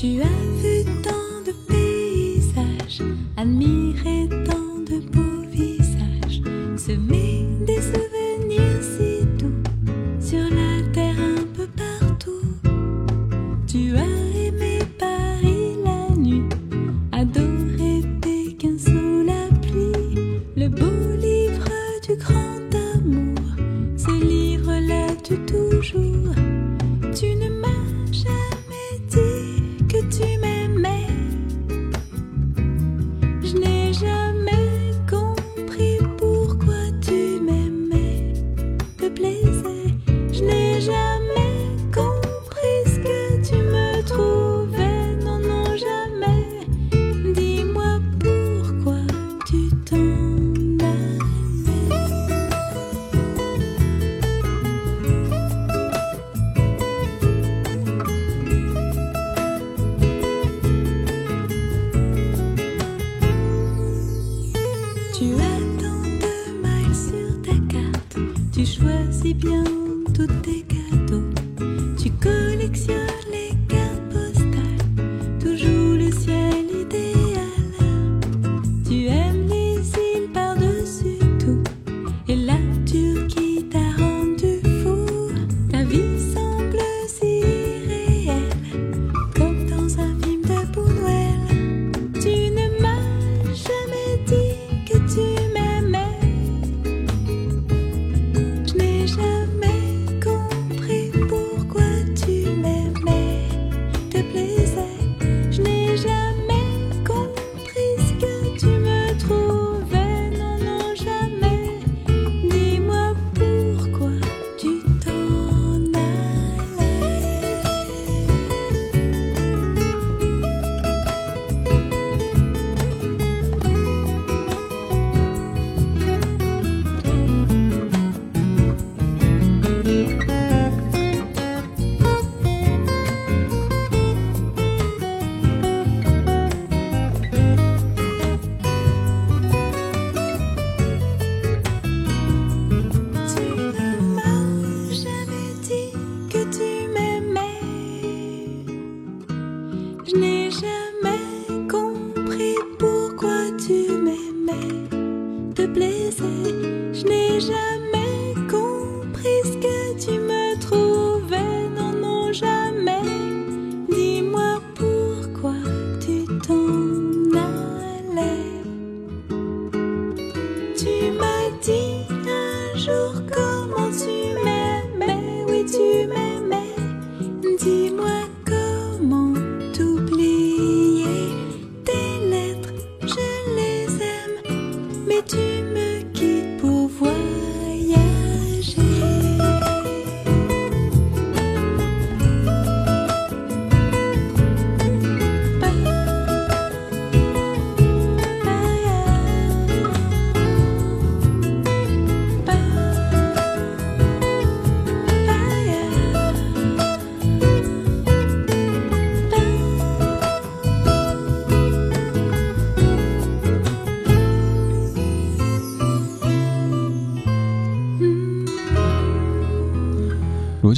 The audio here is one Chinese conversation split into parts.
许愿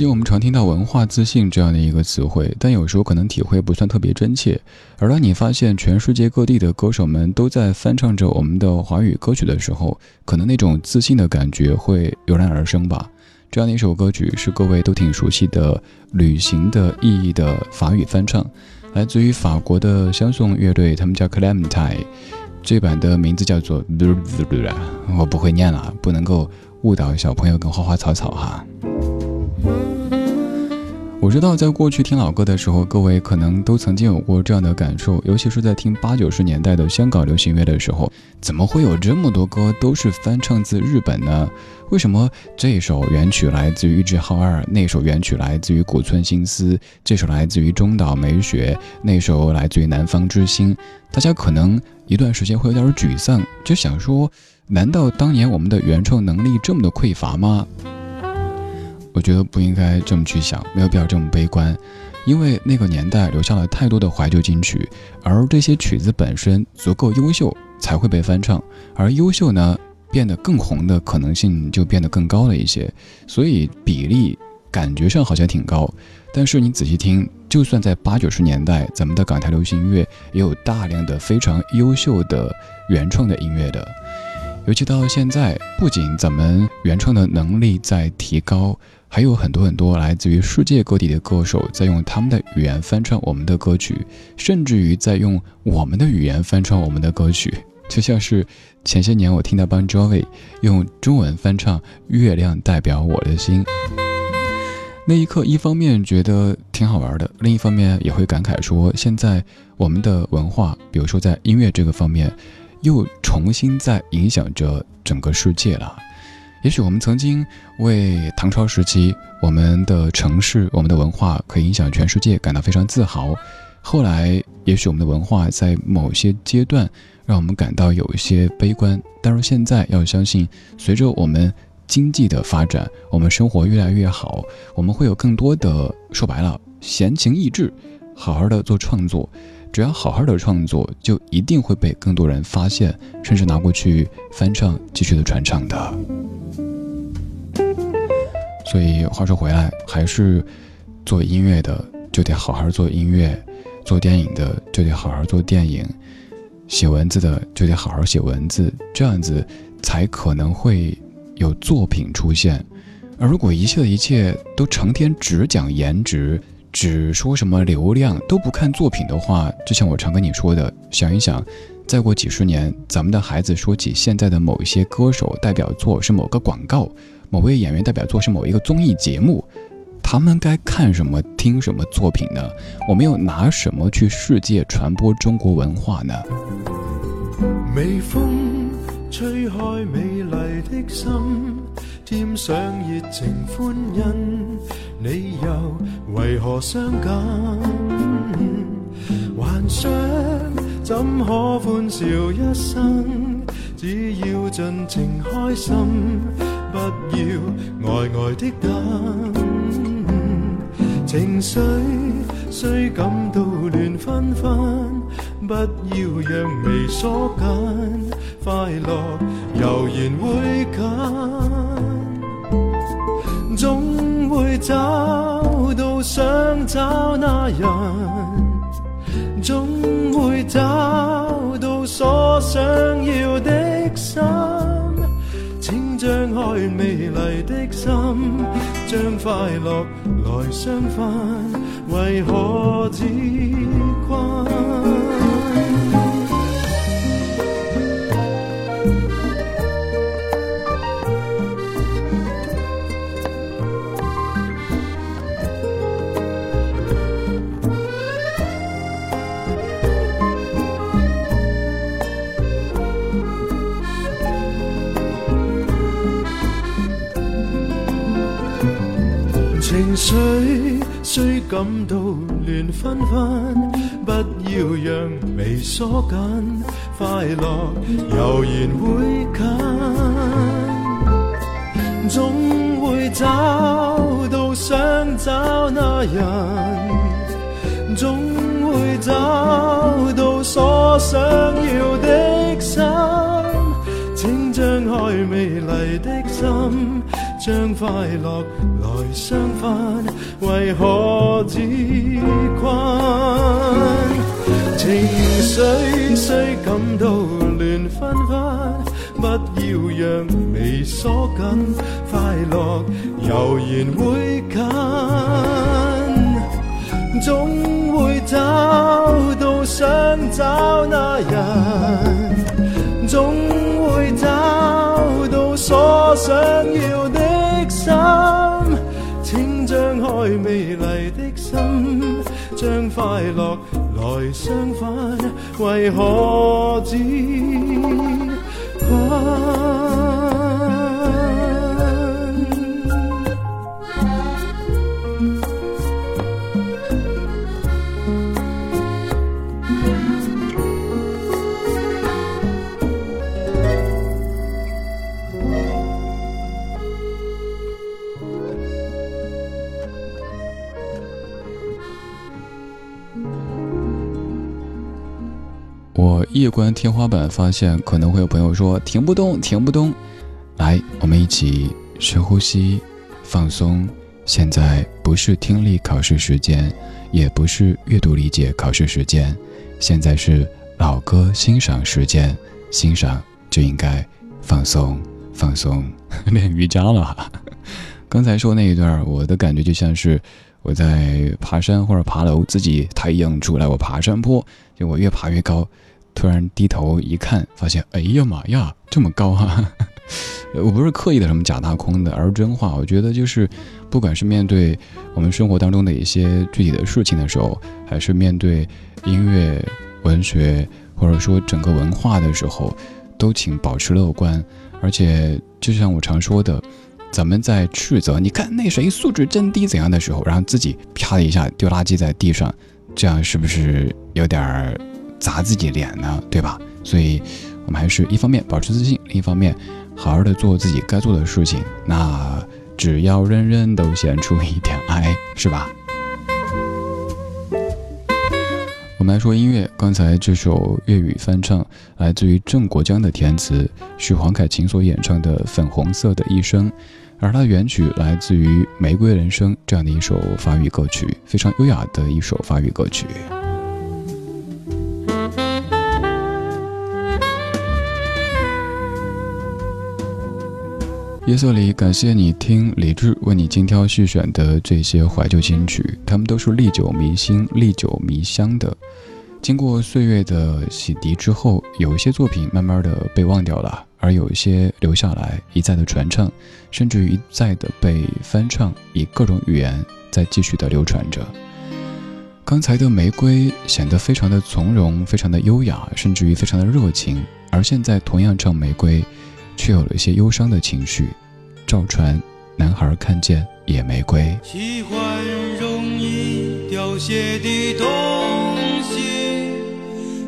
今我们常听到“文化自信”这样的一个词汇，但有时候可能体会不算特别真切。而当你发现全世界各地的歌手们都在翻唱着我们的华语歌曲的时候，可能那种自信的感觉会油然而生吧。这样的一首歌曲是各位都挺熟悉的《旅行的意义》的法语翻唱，来自于法国的相送乐队，他们叫 Clementine，这版的名字叫做……我不会念了，不能够误导小朋友跟花花草草哈。我知道，在过去听老歌的时候，各位可能都曾经有过这样的感受，尤其是在听八九十年代的香港流行乐的时候，怎么会有这么多歌都是翻唱自日本呢？为什么这首原曲来自于玉置浩二，那首原曲来自于古村新司，这首来自于中岛美雪，那首来自于南方之星？大家可能一段时间会有点沮丧，就想说，难道当年我们的原创能力这么的匮乏吗？我觉得不应该这么去想，没有必要这么悲观，因为那个年代留下了太多的怀旧金曲，而这些曲子本身足够优秀才会被翻唱，而优秀呢变得更红的可能性就变得更高了一些，所以比例感觉上好像挺高，但是你仔细听，就算在八九十年代，咱们的港台流行音乐也有大量的非常优秀的原创的音乐的，尤其到现在，不仅咱们原创的能力在提高。还有很多很多来自于世界各地的歌手在用他们的语言翻唱我们的歌曲，甚至于在用我们的语言翻唱我们的歌曲。就像是前些年我听到邦 Jovi 用中文翻唱《月亮代表我的心》，那一刻一方面觉得挺好玩的，另一方面也会感慨说，现在我们的文化，比如说在音乐这个方面，又重新在影响着整个世界了。也许我们曾经为唐朝时期我们的城市、我们的文化可以影响全世界感到非常自豪。后来，也许我们的文化在某些阶段让我们感到有一些悲观。但是现在要相信，随着我们经济的发展，我们生活越来越好，我们会有更多的说白了闲情逸致，好好的做创作。只要好好的创作，就一定会被更多人发现，甚至拿过去翻唱，继续的传唱的。所以话说回来，还是做音乐的就得好好做音乐，做电影的就得好好做电影，写文字的就得好好写文字，这样子才可能会有作品出现。而如果一切的一切都成天只讲颜值，只说什么流量都不看作品的话，就像我常跟你说的，想一想，再过几十年，咱们的孩子说起现在的某一些歌手代表作是某个广告，某位演员代表作是某一个综艺节目，他们该看什么、听什么作品呢？我们又拿什么去世界传播中国文化呢？微风吹开美丽的心，添上热情欢欣。你又为何伤感？幻想怎可欢笑一生？只要尽情开心，不要呆呆的等。情绪虽感到乱纷纷，不要让眉锁紧，快乐悠然会近。总。会找到想找那人，总会找到所想要的心。请张开美丽的心，将快乐来相分，为何自困？感到乱纷纷，不要让眉锁紧，快乐悠然会近，总会找到想找那人，总会找到所想要将快乐来相分，为何自困？情绪虽感到乱纷纷，不要让眉锁紧，快乐悠然会近，总会找到想找那人，总会找到所想要的。请张开美丽的心，将快乐来相反，为何只困？我夜观天花板，发现可能会有朋友说停不动，停不动。来，我们一起深呼吸，放松。现在不是听力考试时间，也不是阅读理解考试时间，现在是老歌欣赏时间。欣赏就应该放松，放松。练瑜伽了。刚才说那一段，我的感觉就像是我在爬山或者爬楼，自己太阳出来，我爬山坡，就我越爬越高。突然低头一看，发现，哎呀妈呀，这么高啊！我不是刻意的什么假大空的，而是真话。我觉得就是，不管是面对我们生活当中的一些具体的事情的时候，还是面对音乐、文学，或者说整个文化的时候，都请保持乐观。而且，就像我常说的，咱们在斥责你看那谁素质真低怎样的时候，然后自己啪的一下丢垃圾在地上，这样是不是有点儿？砸自己脸呢，对吧？所以，我们还是一方面保持自信，另一方面，好好的做自己该做的事情。那只要人人都献出一点爱，是吧？我们来说音乐，刚才这首粤语翻唱来自于郑国江的填词，是黄凯芹所演唱的《粉红色的一生》，而它的原曲来自于《玫瑰人生》这样的一首法语歌曲，非常优雅的一首法语歌曲。夜色里，感谢你听李志为你精挑细选的这些怀旧金曲，他们都是历久弥新、历久弥香的。经过岁月的洗涤之后，有一些作品慢慢的被忘掉了，而有一些留下来，一再的传唱，甚至于一再的被翻唱，以各种语言在继续的流传着。刚才的玫瑰显得非常的从容，非常的优雅，甚至于非常的热情，而现在同样唱玫瑰。却有了一些忧伤的情绪。赵传，男孩看见野玫瑰。喜欢容易凋谢的东西，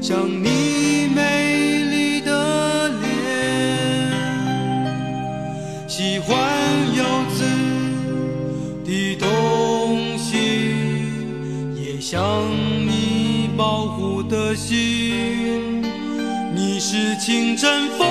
像你美丽的脸；喜欢有刺的东西，也像你保护的心。你是清晨风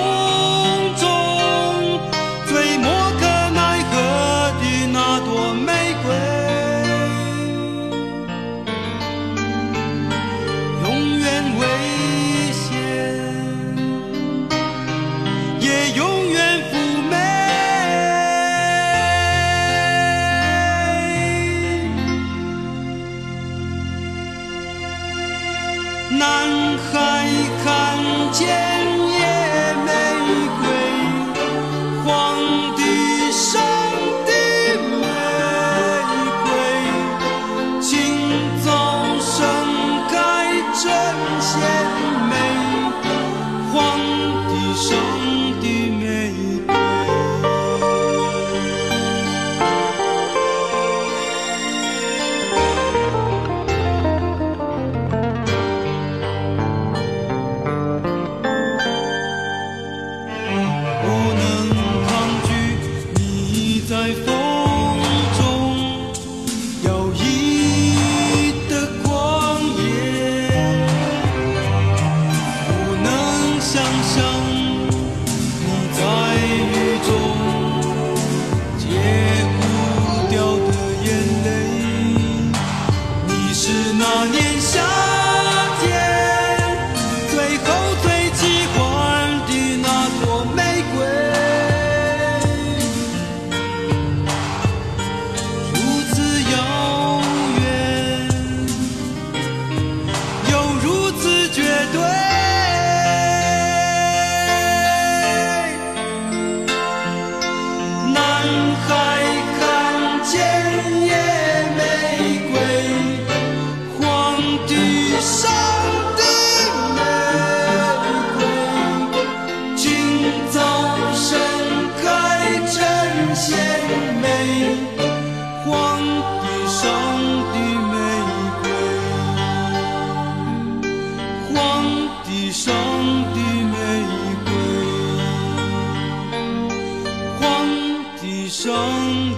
上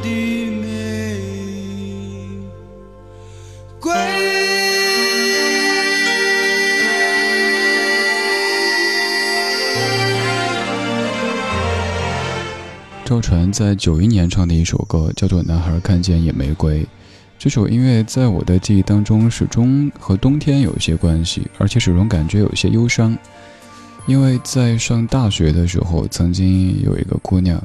的玫瑰。赵传在九一年唱的一首歌叫做《男孩看见野玫瑰》。这首音乐在我的记忆当中始终和冬天有一些关系，而且始终感觉有些忧伤。因为在上大学的时候，曾经有一个姑娘，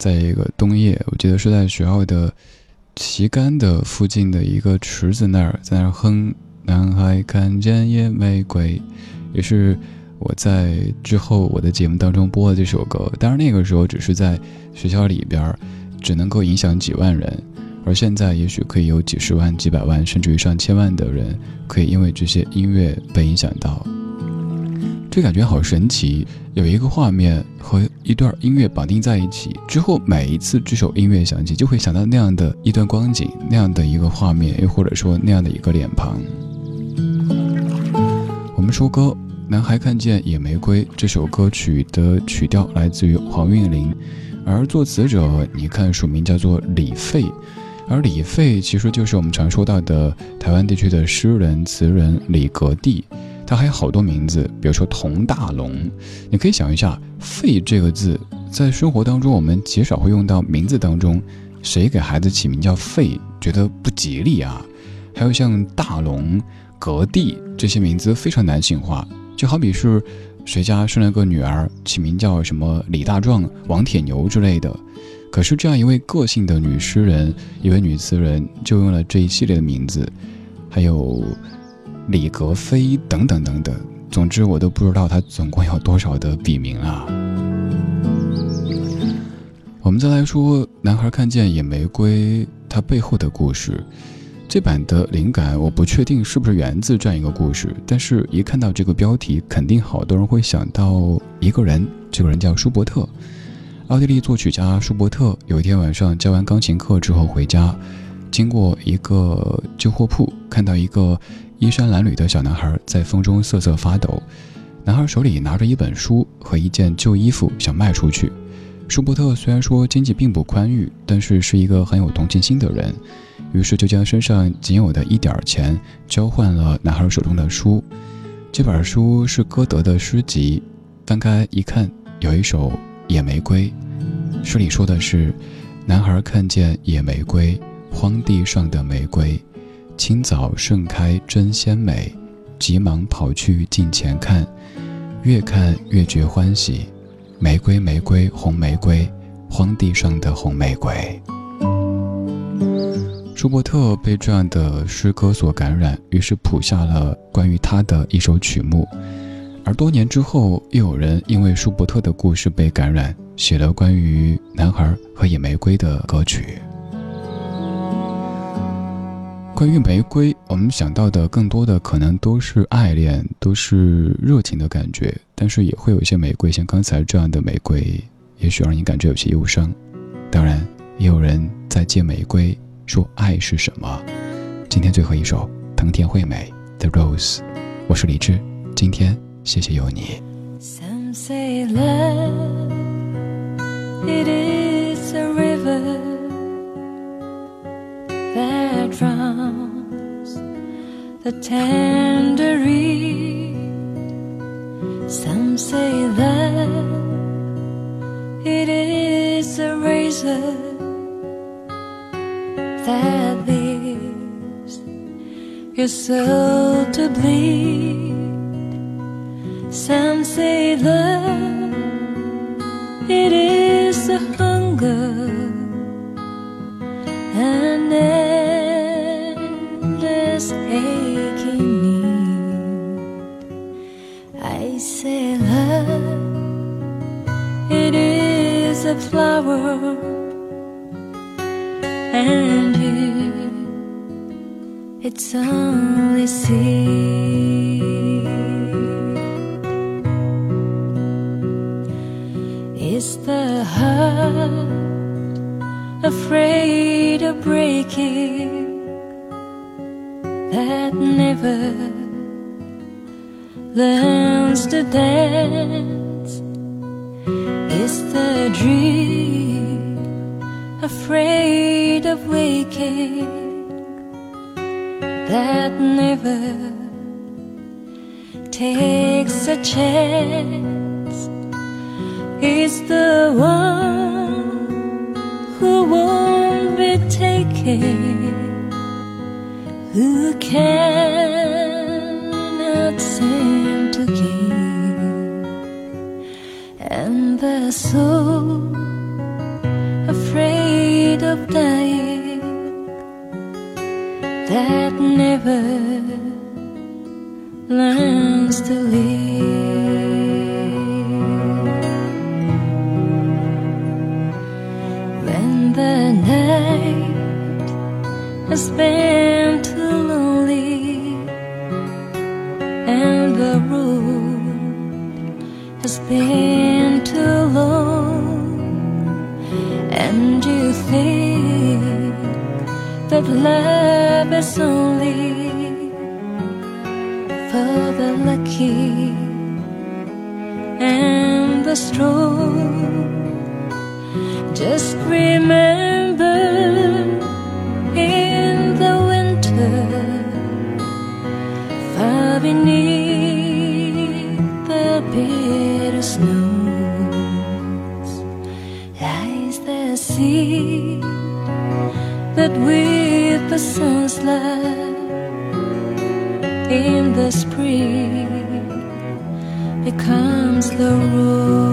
在一个冬夜，我记得是在学校的旗杆的附近的一个池子那儿，在那儿哼《男孩看见野玫瑰》，也是我在之后我的节目当中播的这首歌。当然那个时候只是在学校里边，只能够影响几万人。而现在，也许可以有几十万、几百万，甚至于上千万的人，可以因为这些音乐被影响到。这感觉好神奇，有一个画面和一段音乐绑定在一起之后，每一次这首音乐响起，就会想到那样的一段光景，那样的一个画面，又或者说那样的一个脸庞。我们说歌，《男孩看见野玫瑰》这首歌曲的曲调来自于黄韵玲，而作词者，你看署名叫做李费。而李费其实就是我们常说到的台湾地区的诗人词人李格弟，他还有好多名字，比如说童大龙。你可以想一下，费这个字在生活当中我们极少会用到名字当中，谁给孩子起名叫费，觉得不吉利啊？还有像大龙、格蒂这些名字非常男性化，就好比是谁家生了个女儿，起名叫什么李大壮、王铁牛之类的。可是这样一位个性的女诗人，一位女词人，就用了这一系列的名字，还有李格非等等等等。总之，我都不知道他总共有多少的笔名啊。我们再来说《男孩看见野玫瑰》它背后的故事。这版的灵感我不确定是不是源自这样一个故事，但是一看到这个标题，肯定好多人会想到一个人，这个人叫舒伯特。奥地利作曲家舒伯特有一天晚上教完钢琴课之后回家，经过一个旧货铺，看到一个衣衫褴褛的小男孩在风中瑟瑟发抖。男孩手里拿着一本书和一件旧衣服，想卖出去。舒伯特虽然说经济并不宽裕，但是是一个很有同情心的人，于是就将身上仅有的一点钱交换了男孩手中的书。这本书是歌德的诗集，翻开一看，有一首。野玫瑰，诗里说的是，男孩看见野玫瑰，荒地上的玫瑰，清早盛开真鲜美，急忙跑去近前看，越看越觉欢喜，玫瑰玫瑰红玫瑰，荒地上的红玫瑰。舒伯特被这样的诗歌所感染，于是谱下了关于他的一首曲目。而多年之后，又有人因为舒伯特的故事被感染，写了关于男孩和野玫瑰的歌曲。关于玫瑰，我们想到的更多的可能都是爱恋，都是热情的感觉，但是也会有一些玫瑰，像刚才这样的玫瑰，也许让你感觉有些忧伤。当然，也有人在借玫瑰说爱是什么。今天最后一首，藤田惠美的《Rose》，我是李志，今天。谢谢有你。Reed. Some say that it is a razor that leaves your soul to bleed. Some say love, flower, and you, it's only seed. Is the heart afraid of breaking that never learns to dance afraid of waking that never takes a chance. Is the one who won't be taken who cannot seem to give and the soul of dying that never learns to live. When the night has been love is only for the lucky and the strong. innocence left in the spring becomes the rule.